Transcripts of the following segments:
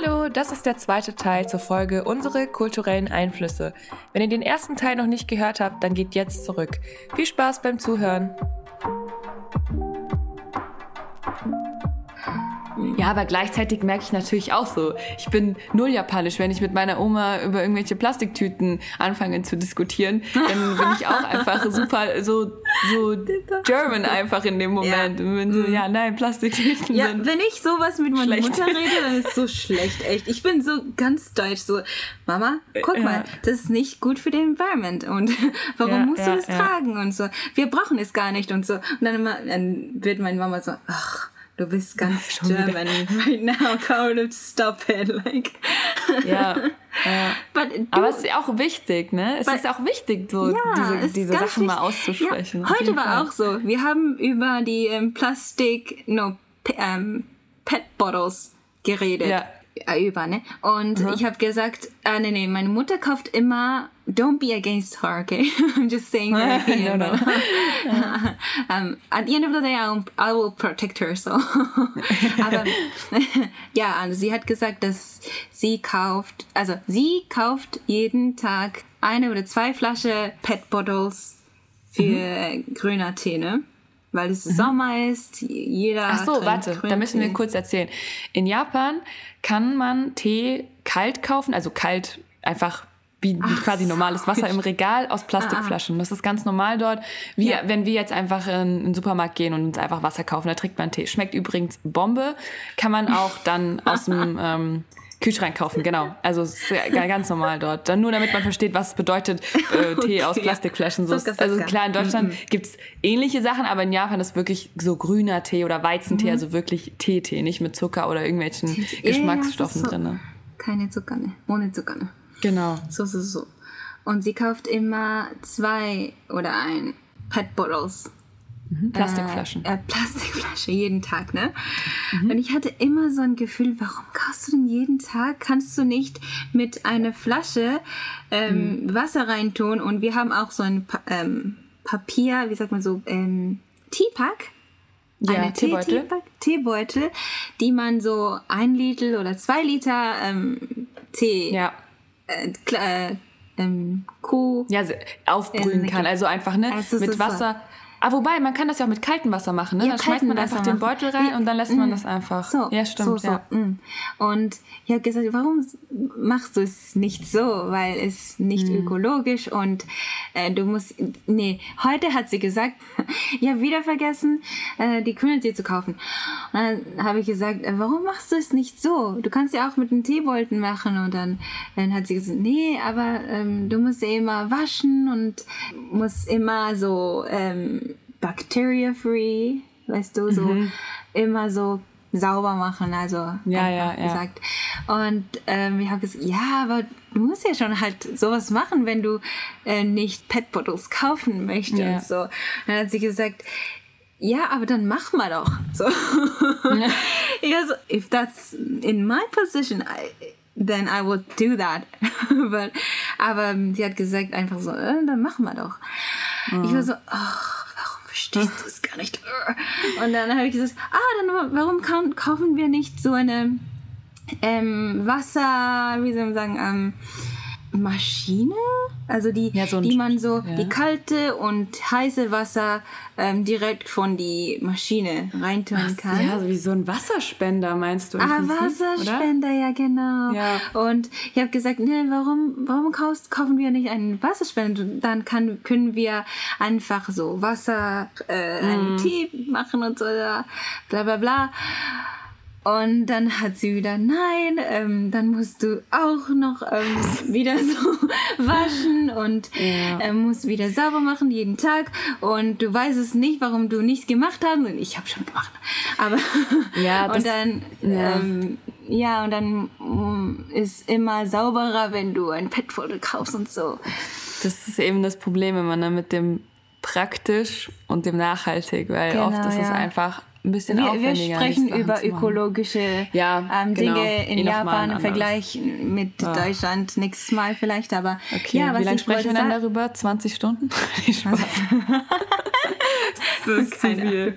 Hallo, das ist der zweite Teil zur Folge Unsere kulturellen Einflüsse. Wenn ihr den ersten Teil noch nicht gehört habt, dann geht jetzt zurück. Viel Spaß beim Zuhören. Ja, aber gleichzeitig merke ich natürlich auch so, ich bin null japanisch. Wenn ich mit meiner Oma über irgendwelche Plastiktüten anfange zu diskutieren, dann bin ich auch einfach super so, so German einfach in dem Moment. Ja. Und bin so, mhm. ja, nein, Plastiktüten ja, sind wenn ich sowas mit meiner schlecht. Mutter rede, dann ist es so schlecht, echt. Ich bin so ganz deutsch, so, Mama, guck ja. mal, das ist nicht gut für den Environment und warum ja, musst du das tragen und so. Wir brauchen es gar nicht und so. Und dann, immer, dann wird meine Mama so, ach, du bist ganz German right now, Carl, stop it. Like. Ja. ja. Aber es ist ja auch wichtig, ne? Es ist auch wichtig, so ja, diese, diese Sachen mal auszusprechen. Ja, heute war Fall. auch so. Wir haben über die ähm, Plastik, no, ähm, Pet Bottles geredet. Ja über, ne? Und mhm. ich habe gesagt, ah, nee, nee, meine Mutter kauft immer, don't be against her, okay? I'm just saying her opinion. no, no. um, at the end of the day, I'll, I will protect her, so. Aber, ja, also sie hat gesagt, dass sie kauft, also sie kauft jeden Tag eine oder zwei Flasche Pet Bottles für mhm. grüner Tee, ne? Weil es mhm. Sommer ist, jeder. Ach so, warte, da müssen wir kurz erzählen. In Japan kann man Tee kalt kaufen, also kalt einfach wie Ach, quasi normales Wasser im Regal aus Plastikflaschen. Ah. Das ist ganz normal dort. Wie, ja. Wenn wir jetzt einfach in den Supermarkt gehen und uns einfach Wasser kaufen, da trinkt man Tee. Schmeckt übrigens Bombe. Kann man auch dann aus dem ähm, Kühlschrank kaufen, genau. Also ganz normal dort. Dann nur damit man versteht, was es bedeutet, äh, Tee okay. aus Plastikflaschen. So, also klar, in Deutschland mhm. gibt's ähnliche Sachen, aber in Japan ist wirklich so grüner Tee oder Weizentee, mhm. also wirklich Tee-Tee, nicht mit Zucker oder irgendwelchen Tee Geschmacksstoffen ja, so. drin. Keine Zucker, ne? Ohne Zucker, ne? Genau. So, so, so. Und sie kauft immer zwei oder ein Pet Bottles Mhm. Plastikflaschen. Äh, äh, Plastikflasche jeden Tag, ne? Mhm. Und ich hatte immer so ein Gefühl, warum kaufst du denn jeden Tag? Kannst du nicht mit einer Flasche ähm, mhm. Wasser reintun? Und wir haben auch so ein pa ähm, Papier, wie sagt man so, ähm, Teepack. Ja, eine Teebeutel. Tee Teebeutel, die man so ein Liter oder zwei Liter ähm, Tee ja. Äh, äh, ähm, Kuh ja, aufbrühen kann. Also einfach ne, also mit Wasser. So Ah, wobei, man kann das ja auch mit kaltem Wasser machen, ne? Ja, dann schmeißt man einfach den Beutel rein ja. und dann lässt man mm. das einfach. So, ja, stimmt. So, so. Ja. Mm. Und ich habe gesagt, warum machst du es nicht so? Weil es nicht mm. ökologisch und äh, du musst. Nee, heute hat sie gesagt, ich habe wieder vergessen, äh, die Grüne zu kaufen. Und dann habe ich gesagt, äh, warum machst du es nicht so? Du kannst ja auch mit den Teebolten machen. Und dann, dann hat sie gesagt, nee, aber ähm, du musst ja immer waschen und musst immer so. Ähm, bacteria-free, weißt du, so mhm. immer so sauber machen, also ja, ja, gesagt. Ja. Und ähm, ich habe gesagt, ja, aber du musst ja schon halt sowas machen, wenn du äh, nicht Pet Bottles kaufen möchtest. Ja. So. dann hat sie gesagt, ja, aber dann mach mal doch. So. Ja. so, if that's in my position, I, then I would do that. But, aber sie hat gesagt einfach so, äh, dann mach mal doch. Mhm. Ich war so, ach verstehst du es gar nicht. Und dann habe ich gesagt, ah, dann warum kaufen wir nicht so eine ähm, Wasser, wie soll man sagen, ähm, Maschine, also die, ja, so die man so ja. die kalte und heiße Wasser ähm, direkt von die Maschine reintun kann. Ja, wie so ein Wasserspender meinst du? Ah, Wasserspender, oder? ja genau. Ja. Und ich habe gesagt, ne, warum, warum kaufst, kaufen wir nicht einen Wasserspender? Dann kann, können wir einfach so Wasser, äh, mm. einen Tee machen und so, bla bla bla. Und dann hat sie wieder, nein, ähm, dann musst du auch noch ähm, wieder so waschen und ja. ähm, musst wieder sauber machen jeden Tag. Und du weißt es nicht, warum du nichts gemacht hast. Und ich habe schon gemacht. Aber ja, das, und dann ja. Ähm, ja, und dann mm, ist immer sauberer, wenn du ein Petfoto kaufst und so. Das ist eben das Problem immer ne, mit dem praktisch und dem nachhaltig, weil genau, oft ist es einfach ein bisschen wir. Wir sprechen über ökologische ja, ähm, genau. Dinge in eh Japan im Vergleich mit ja. Deutschland nächstes Mal vielleicht, aber okay. ja, was Wie lange sprechen wir dann darüber? 20 Stunden? Das ist zu viel.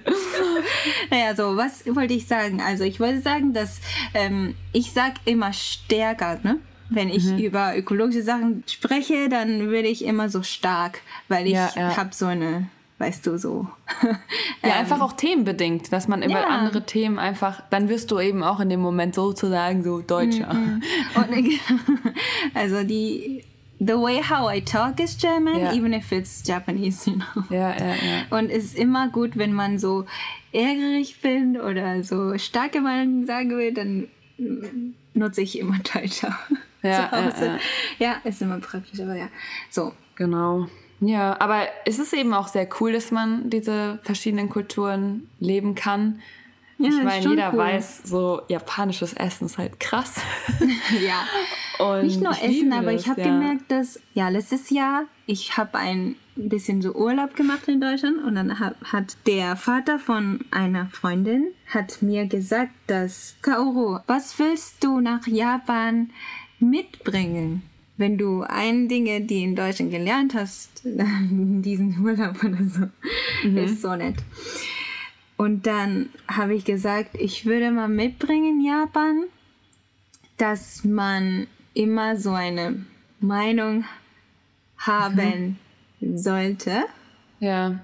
naja, so, was wollte ich sagen? Also, ich wollte sagen, dass ähm, ich sag immer stärker, ne? Wenn ich mhm. über ökologische Sachen spreche, dann würde ich immer so stark, weil ich ja, ja. habe so eine weißt du, so. ja, ähm, einfach auch themenbedingt, dass man über ja. andere Themen einfach, dann wirst du eben auch in dem Moment sozusagen so Deutscher. Mm -mm. also die, the way how I talk is German, ja. even if it's Japanese, you know. Ja, ja, ja. Und es ist immer gut, wenn man so ärgerlich bin oder so starke Meinungen sagen will, dann nutze ich immer Deutscher. Ja, zu Hause. Ja, ja. ja, ist immer praktisch, aber ja. So. Genau. Ja, aber es ist eben auch sehr cool, dass man diese verschiedenen Kulturen leben kann. Ja, ich meine, jeder cool. weiß, so japanisches Essen ist halt krass. ja. Und Nicht nur Essen, aber das, ich habe ja. gemerkt, dass, ja, letztes Jahr, ich habe ein bisschen so Urlaub gemacht in Deutschland und dann hat, hat der Vater von einer Freundin hat mir gesagt, dass Kaoru, was willst du nach Japan mitbringen? Wenn du ein Dinge, die in Deutschland gelernt hast, diesen Urlaub oder so, mhm. ist so nett. Und dann habe ich gesagt, ich würde mal mitbringen in Japan, dass man immer so eine Meinung haben mhm. sollte. Ja.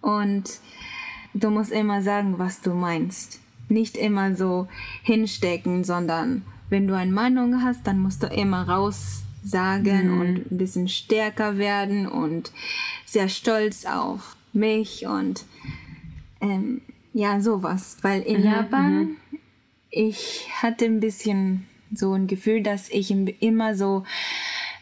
Und du musst immer sagen, was du meinst. Nicht immer so hinstecken, sondern wenn du eine Meinung hast, dann musst du immer raus sagen mhm. und ein bisschen stärker werden und sehr stolz auf mich und ähm, ja, sowas. Weil in mhm, Japan, mhm. ich hatte ein bisschen so ein Gefühl, dass ich immer so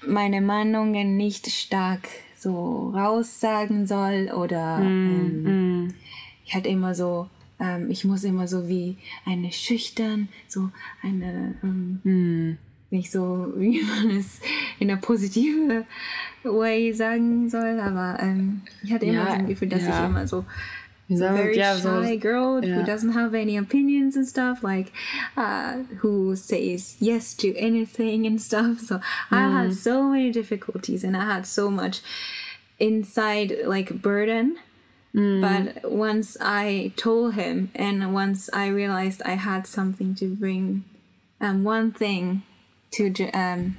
meine Meinungen nicht stark so raussagen soll oder mhm, ähm, mhm. ich hatte immer so ähm, ich muss immer so wie eine schüchtern so eine ähm, nicht so, wie man es in einer positiven Way sagen soll, aber ähm, ich hatte immer ja, so ein Gefühl, dass ja. ich immer so a very yeah, shy girl yeah. who doesn't have any opinions and stuff, like uh, who says yes to anything and stuff. So mm. I had so many difficulties and I had so much inside like burden. Mm. But once I told him and once I realized I had something to bring, um, one thing to um,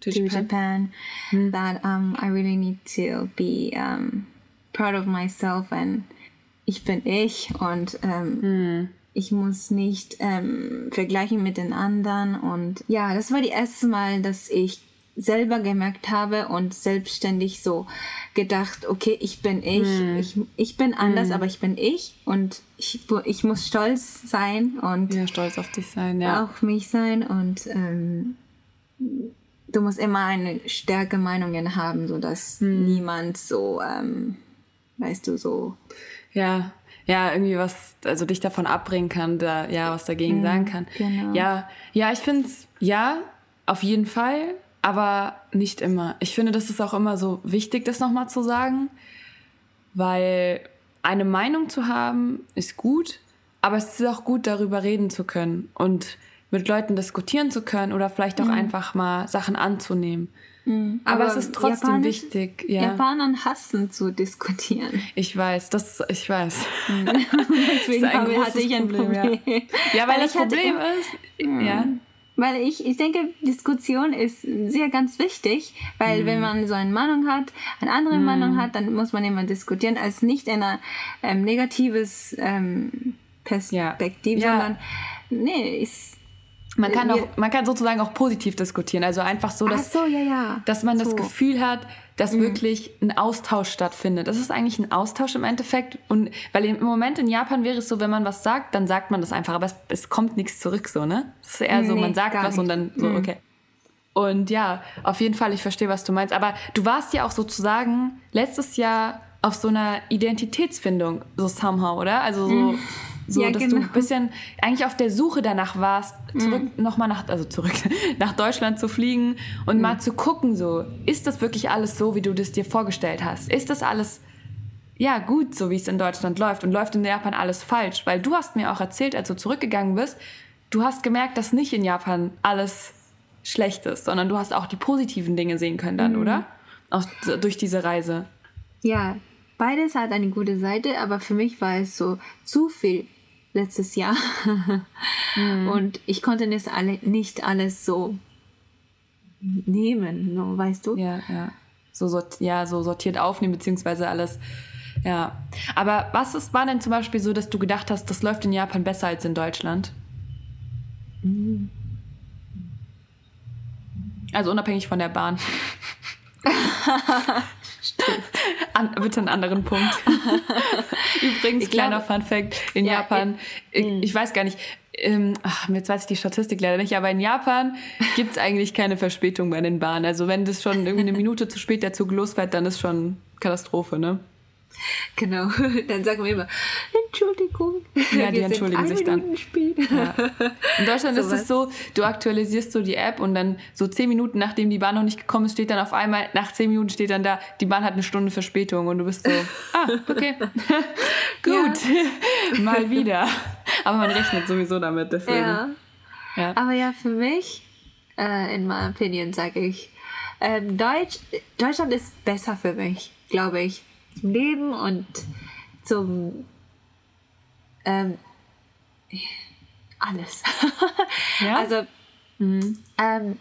to, to Japan, Japan mm. that um, I really need to be um, proud of myself and ich bin ich und mm. ich muss nicht ähm, vergleichen mit den anderen und ja, das war die erste Mal, dass ich selber gemerkt habe und selbstständig so gedacht, okay, ich bin ich, mm. ich, ich bin anders, mm. aber ich bin ich und ich, ich muss stolz sein und ja, stolz auf dich sein, ja. Auf mich sein und ähm, du musst immer eine stärke Meinungen haben, sodass mm. niemand so, ähm, weißt du, so. Ja, ja, irgendwie was, also dich davon abbringen kann, da, ja, was dagegen sagen kann. Genau. Ja, ja, ich finde es, ja, auf jeden Fall aber nicht immer. Ich finde, das ist auch immer so wichtig, das nochmal zu sagen, weil eine Meinung zu haben ist gut, aber es ist auch gut, darüber reden zu können und mit Leuten diskutieren zu können oder vielleicht auch mhm. einfach mal Sachen anzunehmen. Mhm. Aber, aber, es ist trotzdem Japanisch, wichtig. Ja. Japanern hassen zu diskutieren. Ich weiß, das, ich weiß. Mhm. Deswegen hatte ich ein Problem. Problem. Ja. ja, weil, weil das Problem ist, mhm. ja. Weil ich, ich denke, Diskussion ist sehr ganz wichtig, weil mhm. wenn man so eine Meinung hat, eine andere mhm. Meinung hat, dann muss man immer diskutieren, als nicht in einer ähm, negatives ähm, Perspektive, ja. sondern nee, ist man kann, auch, man kann sozusagen auch positiv diskutieren. Also einfach so, dass, so, ja, ja. dass man so. das Gefühl hat, dass mhm. wirklich ein Austausch stattfindet. Das ist eigentlich ein Austausch im Endeffekt. Und weil im Moment in Japan wäre es so, wenn man was sagt, dann sagt man das einfach, aber es, es kommt nichts zurück, so, ne? Es ist eher so, nee, man sagt was nicht. und dann so, mhm. okay. Und ja, auf jeden Fall, ich verstehe, was du meinst. Aber du warst ja auch sozusagen letztes Jahr auf so einer Identitätsfindung, so somehow, oder? Also so. Mhm so, ja, dass genau. du ein bisschen eigentlich auf der Suche danach warst, zurück mhm. nochmal nach, also zurück nach Deutschland zu fliegen und mhm. mal zu gucken, so, ist das wirklich alles so, wie du das dir vorgestellt hast? Ist das alles ja gut, so wie es in Deutschland läuft und läuft in Japan alles falsch? Weil du hast mir auch erzählt, als du zurückgegangen bist, du hast gemerkt, dass nicht in Japan alles schlecht ist, sondern du hast auch die positiven Dinge sehen können dann, mhm. oder? Auch durch diese Reise. Ja, beides hat eine gute Seite, aber für mich war es so zu viel letztes Jahr. mhm. Und ich konnte das alle, nicht alles so nehmen, no, weißt du? Ja, ja. So, sort, ja, so sortiert aufnehmen, beziehungsweise alles. Ja. Aber was ist, war denn zum Beispiel so, dass du gedacht hast, das läuft in Japan besser als in Deutschland? Mhm. Also unabhängig von der Bahn. An, bitte einen anderen Punkt. Übrigens, ich kleiner glaube, Fun Fact: In ja, Japan, ich, hm. ich, weiß gar nicht, ähm, ach, jetzt weiß ich die Statistik leider nicht, aber in Japan gibt es eigentlich keine Verspätung bei den Bahnen. Also, wenn das schon irgendwie eine Minute zu spät der Zug losfährt, dann ist schon Katastrophe, ne? Genau, dann sagen wir immer, Entschuldigung. Ja, die entschuldigen sich dann. Ja. In Deutschland so ist was. es so, du aktualisierst so die App und dann so zehn Minuten, nachdem die Bahn noch nicht gekommen ist, steht dann auf einmal, nach zehn Minuten steht dann da, die Bahn hat eine Stunde Verspätung und du bist so, ah, okay, gut, mal wieder. Aber man rechnet sowieso damit, deswegen. Ja. ja. Aber ja, für mich, äh, in meiner Opinion, sage ich, äh, Deutsch, Deutschland ist besser für mich, glaube ich zum Leben und zum ähm, alles. ja? Also, mhm. um,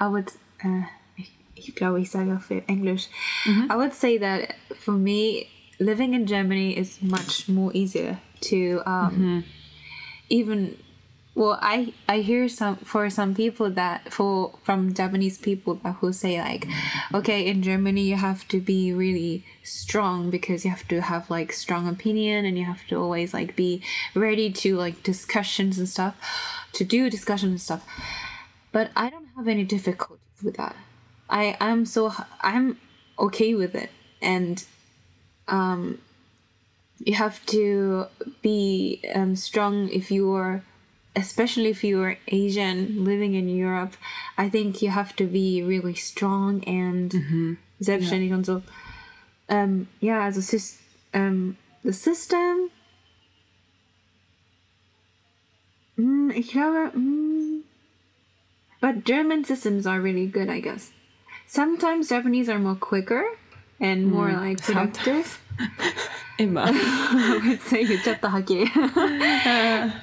I would, uh, ich, ich glaube, ich sage auf Englisch. Mhm. I would say that for me, living in Germany is much more easier to um, mhm. even well i i hear some for some people that for from japanese people that who say like okay in germany you have to be really strong because you have to have like strong opinion and you have to always like be ready to like discussions and stuff to do discussions and stuff. But i don't have any difficulties with that. I i'm so i'm okay with it. And um you have to be um, strong if you're especially if you're Asian living in Europe, I think you have to be really strong and mhm. selbstständig ja. und so. Ähm, ja, also ähm, das System. Mm, ich glaube, mm, but German systems are really good, I guess. Sometimes Japanese are more quicker and more mm, like productive. Immer.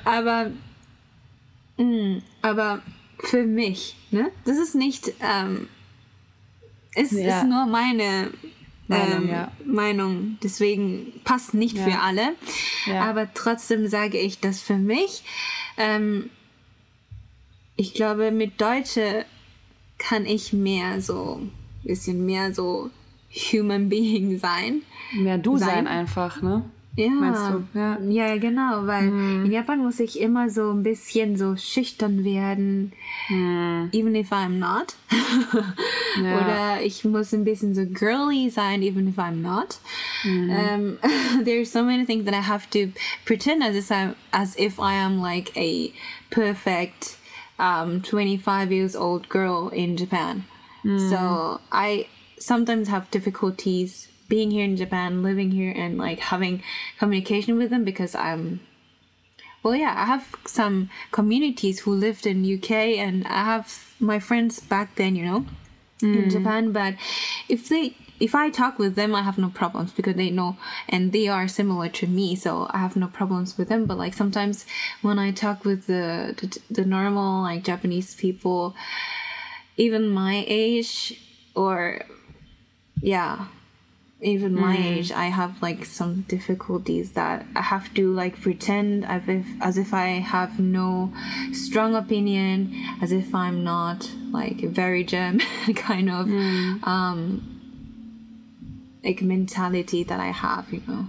Aber Mm, aber für mich, ne? Das ist nicht, ähm, es ja. ist nur meine Meinung, ähm, ja. Meinung, deswegen passt nicht ja. für alle. Aber trotzdem sage ich, dass für mich, ähm, ich glaube, mit Deutsche kann ich mehr so, ein bisschen mehr so Human Being sein. Mehr du sein, sein einfach, ne? Ja? Ja, ja genau, weil hm. in Japan muss ich immer so ein bisschen so schüchtern werden, hm. even if I'm not. ja. Oder ich muss ein bisschen so girly sein, even if I'm not. Hm. Um, there's so many things that I have to pretend as if I'm, as if I am like a perfect um, 25 years old girl in Japan. Hmm. So I sometimes have difficulties being here in Japan, living here, and like having communication with them because I'm well yeah i have some communities who lived in uk and i have my friends back then you know mm. in japan but if they if i talk with them i have no problems because they know and they are similar to me so i have no problems with them but like sometimes when i talk with the the, the normal like japanese people even my age or yeah even my mm. age i have like some difficulties that i have to like pretend as if as if i have no strong opinion as if i'm not like a very german kind of mm. um like mentality that i have you know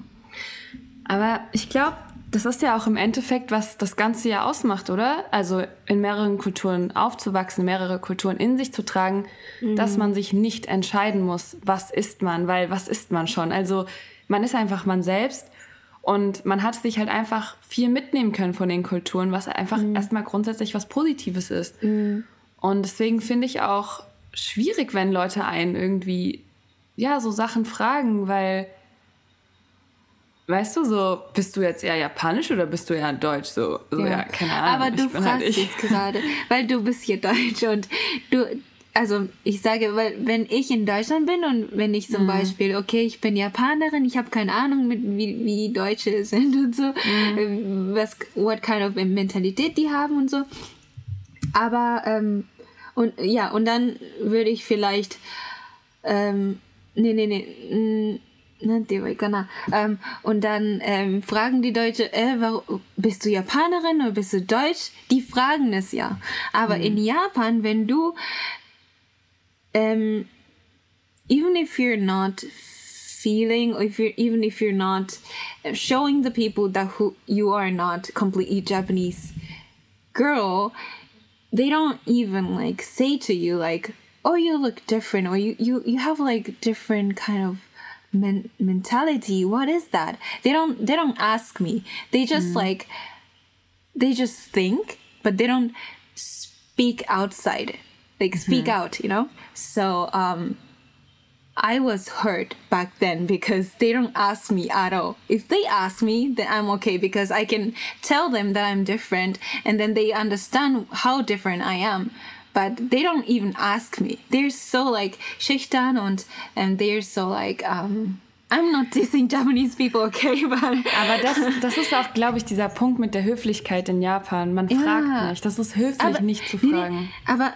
aber ich glaube Das ist ja auch im Endeffekt, was das Ganze ja ausmacht, oder? Also in mehreren Kulturen aufzuwachsen, mehrere Kulturen in sich zu tragen, mhm. dass man sich nicht entscheiden muss, was ist man, weil was ist man schon? Also man ist einfach man selbst und man hat sich halt einfach viel mitnehmen können von den Kulturen, was einfach mhm. erstmal grundsätzlich was Positives ist. Mhm. Und deswegen finde ich auch schwierig, wenn Leute einen irgendwie, ja, so Sachen fragen, weil Weißt du, so, bist du jetzt eher japanisch oder bist du eher deutsch? So, so ja. ja keine Ahnung. Aber du halt fragst halt jetzt gerade, weil du bist hier deutsch und du, also ich sage, weil wenn ich in Deutschland bin und wenn ich zum mhm. Beispiel, okay, ich bin Japanerin, ich habe keine Ahnung, mit, wie, wie Deutsche sind und so, mhm. was, what kind of Mentalität die haben und so. Aber, ähm, und ja, und dann würde ich vielleicht, ähm, nee, nee, nee, ähm, und dann ähm, fragen die Deutsche, äh, warum, bist du Japanerin oder bist du Deutsch? Die fragen es ja. Aber mhm. in Japan, wenn du um, even if you're not feeling or if you're even if you're not showing the people that who you are not completely japanese girl they don't even like say to you like oh you look different or you you, you have like different kind of men- mentality what is that they don't they don't ask me they just mm. like they just think but they don't speak outside like speak mm-hmm. out you know so um I was hurt back then because they don't ask me at all. If they ask me, then I'm okay because I can tell them that I'm different and then they understand how different I am. But they don't even ask me. They're so like schüchtern and and they're so like um I'm not dissing Japanese people, okay? But aber das, das ist auch, glaube ich, dieser Punkt mit der Höflichkeit in Japan. Man fragt ja, nicht. Das ist höflich, aber, nicht zu fragen. Nee, aber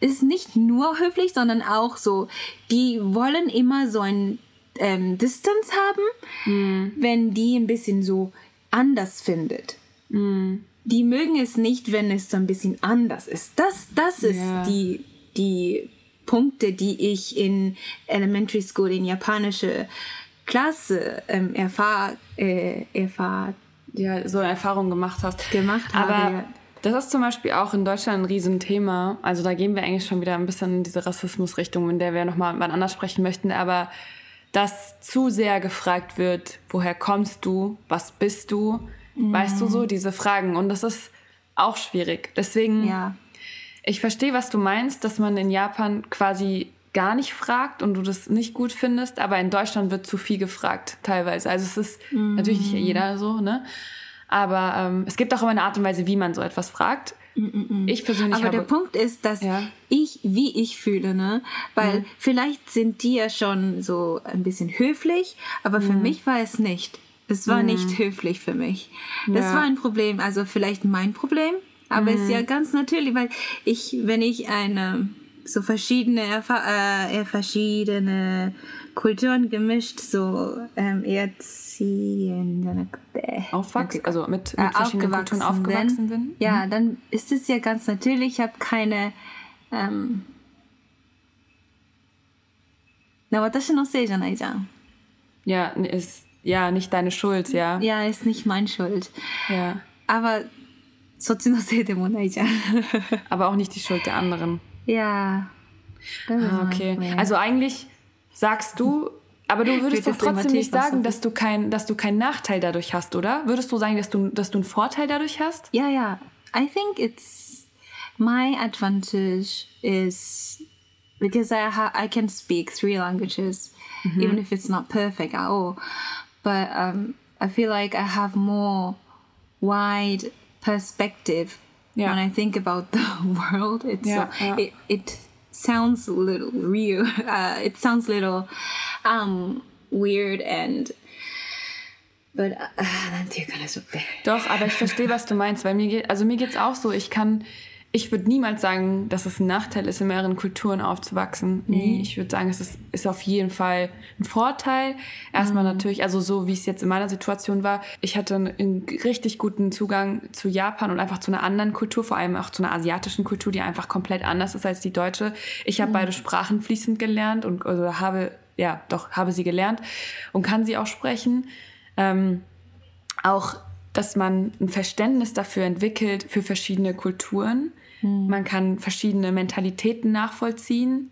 ist nicht nur höflich, sondern auch so, die wollen immer so ein ähm, Distanz haben, mm. wenn die ein bisschen so anders findet. Mm. Die mögen es nicht, wenn es so ein bisschen anders ist. Das, das ist yeah. die, die Punkte, die ich in Elementary School in japanische Klasse ähm, erfahr, äh, erfahr ja, so eine Erfahrung gemacht hast. Gemacht habe. Aber das ist zum Beispiel auch in Deutschland ein Riesenthema. Also da gehen wir eigentlich schon wieder ein bisschen in diese Rassismusrichtung, in der wir nochmal wann anders sprechen möchten. Aber dass zu sehr gefragt wird, woher kommst du, was bist du, mhm. weißt du so, diese Fragen. Und das ist auch schwierig. Deswegen, ja. ich verstehe, was du meinst, dass man in Japan quasi gar nicht fragt und du das nicht gut findest, aber in Deutschland wird zu viel gefragt, teilweise. Also es ist mhm. natürlich nicht jeder so, ne? Aber ähm, es gibt auch immer eine Art und Weise, wie man so etwas fragt. Mm. Ich persönlich Aber habe, der Punkt ist, dass ja. ich, wie ich fühle, ne? Weil mhm. vielleicht sind die ja schon so ein bisschen höflich, aber für mhm. mich war es nicht. Es war mhm. nicht höflich für mich. Das ja. war ein Problem, also vielleicht mein Problem, aber es ist ja mhm. ganz natürlich, weil ich, wenn ich eine so verschiedene, äh, verschiedene Kulturen gemischt, so ähm, erziehen. Aufwachsen, okay. also mit, mit äh, verschiedenen Kulturen aufgewachsen sind. Ja, mhm. dann ist es ja ganz natürlich, ich habe keine. Ähm, na, 私のせいじゃないじゃん。Ja, ist ja nicht deine Schuld, ja. Ja, ist nicht meine Schuld. Ja. Aber そっちのせいでもないじゃん。Aber auch nicht die Schuld der anderen. Ja. Ah, okay. Also eigentlich sagst du, aber du würdest doch trotzdem nicht sagen, dass du, kein, dass du keinen Nachteil dadurch hast, oder? Würdest du sagen, dass du, dass du einen Vorteil dadurch hast? Ja, ja. I think it's my advantage is because I ha I can speak three languages, mm -hmm. even if it's not perfect at all. But um, I feel like I have more wide perspective yeah. when I think about the world. It's yeah, uh, yeah. It, it sounds a little real. Uh, it sounds a little um, weird and But, uh, Doch, aber ich verstehe, was du meinst, weil mir geht, also mir geht's auch so, ich kann, ich würde niemals sagen, dass es ein Nachteil ist, in mehreren Kulturen aufzuwachsen. Nee. Ich würde sagen, es ist, ist auf jeden Fall ein Vorteil. Erstmal mhm. natürlich, also so wie es jetzt in meiner Situation war, ich hatte einen richtig guten Zugang zu Japan und einfach zu einer anderen Kultur, vor allem auch zu einer asiatischen Kultur, die einfach komplett anders ist als die deutsche. Ich habe mhm. beide Sprachen fließend gelernt und also habe, ja, doch, habe sie gelernt und kann sie auch sprechen. Ähm, auch dass man ein Verständnis dafür entwickelt für verschiedene Kulturen Mhm. Man kann verschiedene Mentalitäten nachvollziehen.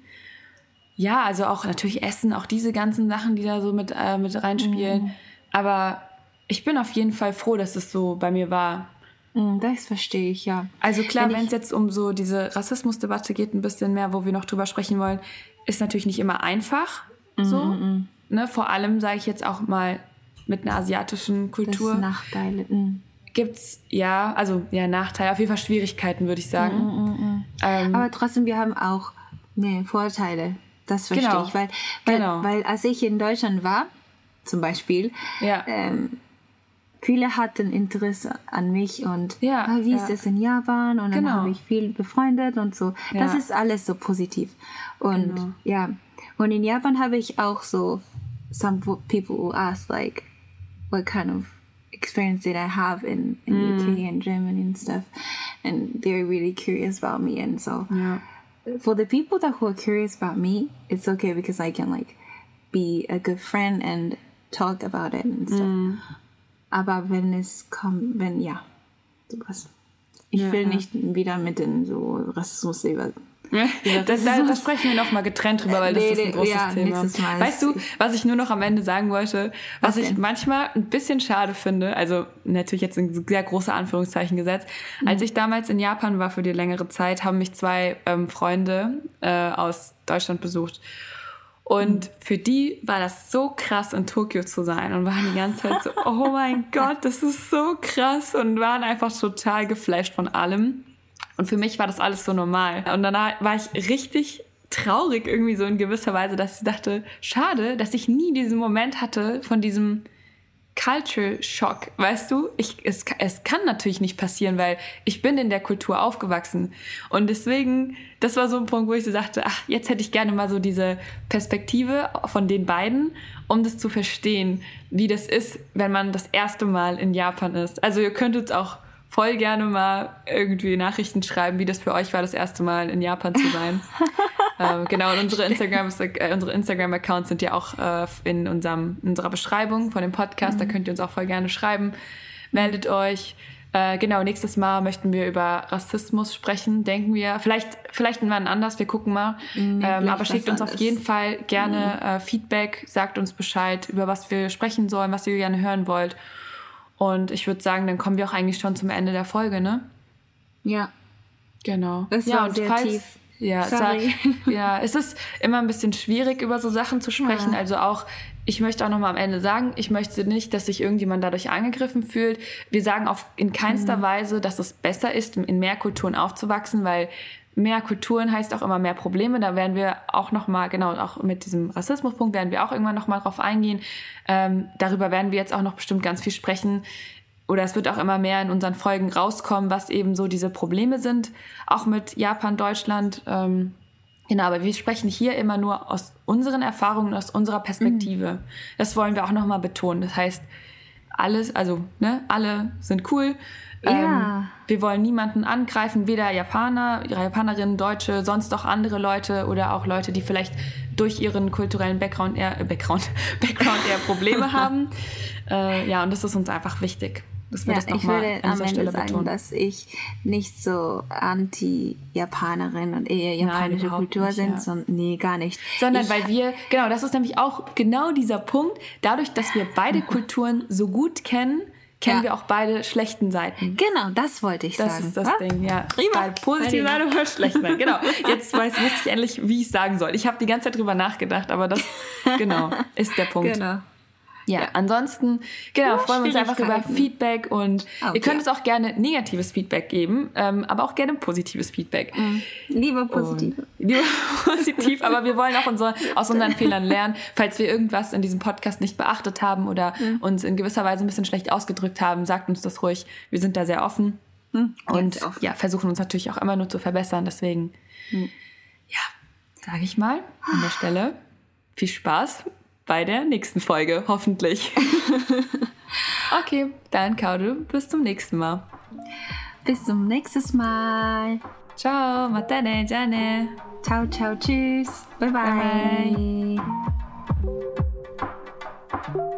Ja, also auch natürlich Essen, auch diese ganzen Sachen, die da so mit, äh, mit reinspielen. Mhm. Aber ich bin auf jeden Fall froh, dass es so bei mir war. Hm, das verstehe ich, ja. Also klar, wenn es jetzt um so diese Rassismusdebatte geht, ein bisschen mehr, wo wir noch drüber sprechen wollen, ist natürlich nicht immer einfach. So. Mhm. Ne? Vor allem sage ich jetzt auch mal mit einer asiatischen Kultur. Das Nachteile. Mhm gibt's ja, also ja, Nachteile, auf jeden Fall Schwierigkeiten, würde ich sagen. Mm, mm, mm. Ähm, Aber trotzdem, wir haben auch Nee, Vorteile. Das verstehe Genau. ich. Weil, weil, Genau. weil als ich in Deutschland war, zum Beispiel, Ja. ähm, viele hatten Interesse an mich und Ja, ah, wie ist ja. es in Japan und Genau. dann habe ich viel befreundet und so. Das Ja. ist alles so positiv. Und Genau. ja, und in Japan habe ich auch so some people who ask like what kind of experience that I have in, in Mm. UK and Germany and stuff and they're really curious about me and so Ja. for the people that who are curious about me, it's okay because I can like be a good friend and talk about it and stuff. Aber wenn es kommt, wenn ja, sowas. Ich Ja, will ja. nicht wieder mit den so Rassismus über. Da, da, sprechen wir noch mal getrennt drüber, weil das Nee, ist ein großes ja, Thema. Weißt du, was ich nur noch am Ende sagen wollte, was, Was ich denn? manchmal ein bisschen schade finde, also natürlich jetzt in sehr große Anführungszeichen gesetzt, Mhm. als ich damals in Japan war für die längere Zeit, haben mich zwei ähm, Freunde äh, aus Deutschland besucht. Und für die war das so krass, in Tokio zu sein und waren die ganze Zeit so, oh mein Gott, das ist so krass und waren einfach total geflasht von allem. Und für mich war das alles so normal. Und danach war ich richtig traurig irgendwie so in gewisser Weise, dass ich dachte, schade, dass ich nie diesen Moment hatte von diesem Culture Shock, weißt du? Ich, es, es kann natürlich nicht passieren, weil ich bin in der Kultur aufgewachsen. Und deswegen, das war so ein Punkt, wo ich so dachte, ach, jetzt hätte ich gerne mal so diese Perspektive von den beiden, um das zu verstehen, wie das ist, wenn man das erste Mal in Japan ist. Also ihr könnt uns auch voll gerne mal irgendwie Nachrichten schreiben, wie das für euch war, das erste Mal in Japan zu sein. ähm, genau, und unsere Instagram, äh, unsere Instagram-Accounts sind ja auch äh, in, unserem, in unserer Beschreibung von dem Podcast. Da könnt ihr uns auch voll gerne schreiben. Meldet euch. Äh, genau, nächstes Mal möchten wir über Rassismus sprechen, denken wir. Vielleicht, vielleicht wann anders, wir gucken mal. ähm, vielleicht aber schickt uns auf jeden Fall gerne äh, Feedback, sagt uns Bescheid, über was wir sprechen sollen, was ihr gerne hören wollt. Und ich würde sagen, dann kommen wir auch eigentlich schon zum Ende der Folge, ne? Ja. Genau. Das ja, war und sehr falls, tief. Ja, es Sorry. war, ja, es ist immer ein bisschen schwierig, über so Sachen zu sprechen. Ja. Also auch, ich möchte auch nochmal am Ende sagen, ich möchte nicht, dass sich irgendjemand dadurch angegriffen fühlt. Wir sagen auf, in keinster Mhm. Weise, dass es besser ist, in mehr Kulturen aufzuwachsen, weil mehr Kulturen heißt auch immer mehr Probleme. Da werden wir auch nochmal, genau, auch mit diesem Rassismuspunkt werden wir auch irgendwann nochmal drauf eingehen. Ähm, darüber werden wir jetzt auch noch bestimmt ganz viel sprechen oder es wird auch immer mehr in unseren Folgen rauskommen, was eben so diese Probleme sind, auch mit Japan, Deutschland. Ähm, genau, aber wir sprechen hier immer nur aus unseren Erfahrungen, aus unserer Perspektive. Das wollen wir auch nochmal betonen. Das heißt, alles, also ne, alle sind cool. Ähm, Ja. wir wollen niemanden angreifen, weder Japaner, Japanerinnen, Deutsche, sonst auch andere Leute oder auch Leute, die vielleicht durch ihren kulturellen Background eher, äh, Background, Background eher Probleme haben. Äh, ja, und das ist uns einfach wichtig, dass wir Ja, das ich nochmal würde an am dieser Ende Stelle sagen, betonen. dass ich nicht so anti-Japanerin und eher Nein, japanische überhaupt Kultur nicht, sind, ja. sondern nee, gar nicht. Sondern ich, weil wir, genau, das ist nämlich auch genau dieser Punkt, dadurch, dass wir beide Kulturen so gut kennen, kennen Ja. wir auch beide schlechten Seiten. Genau, das wollte ich Das sagen. ist das Ah, Ding, ja. Prima. Beide positive. Seite oder schlechte Seite. Genau. Jetzt weiß, wusste ich endlich, wie ich sagen soll. Ich habe die ganze Zeit drüber nachgedacht, aber das, genau, ist der Punkt. Genau. Ja, ansonsten, genau, Ja, freuen wir uns einfach über. Feedback und Oh, ihr könnt ja. uns auch gerne negatives Feedback geben, ähm, aber auch gerne positives Feedback. Lieber positiv. Und- Lieber positiv, aber wir wollen auch unsere, aus unseren Fehlern lernen. Falls wir irgendwas in diesem Podcast nicht beachtet haben oder uns in gewisser Weise ein bisschen schlecht ausgedrückt haben, sagt uns das ruhig. Wir sind da sehr offen und Ganz offen. ja, versuchen uns natürlich auch immer nur zu verbessern. Deswegen, ja, sage ich mal an der Stelle viel Spaß bei der nächsten Folge, hoffentlich. okay, dann Kaudu, bis zum nächsten Mal. Bis zum nächsten Mal. Ciao, matane, jane. Ciao, ciao, tschüss. Bye, bye. Bye.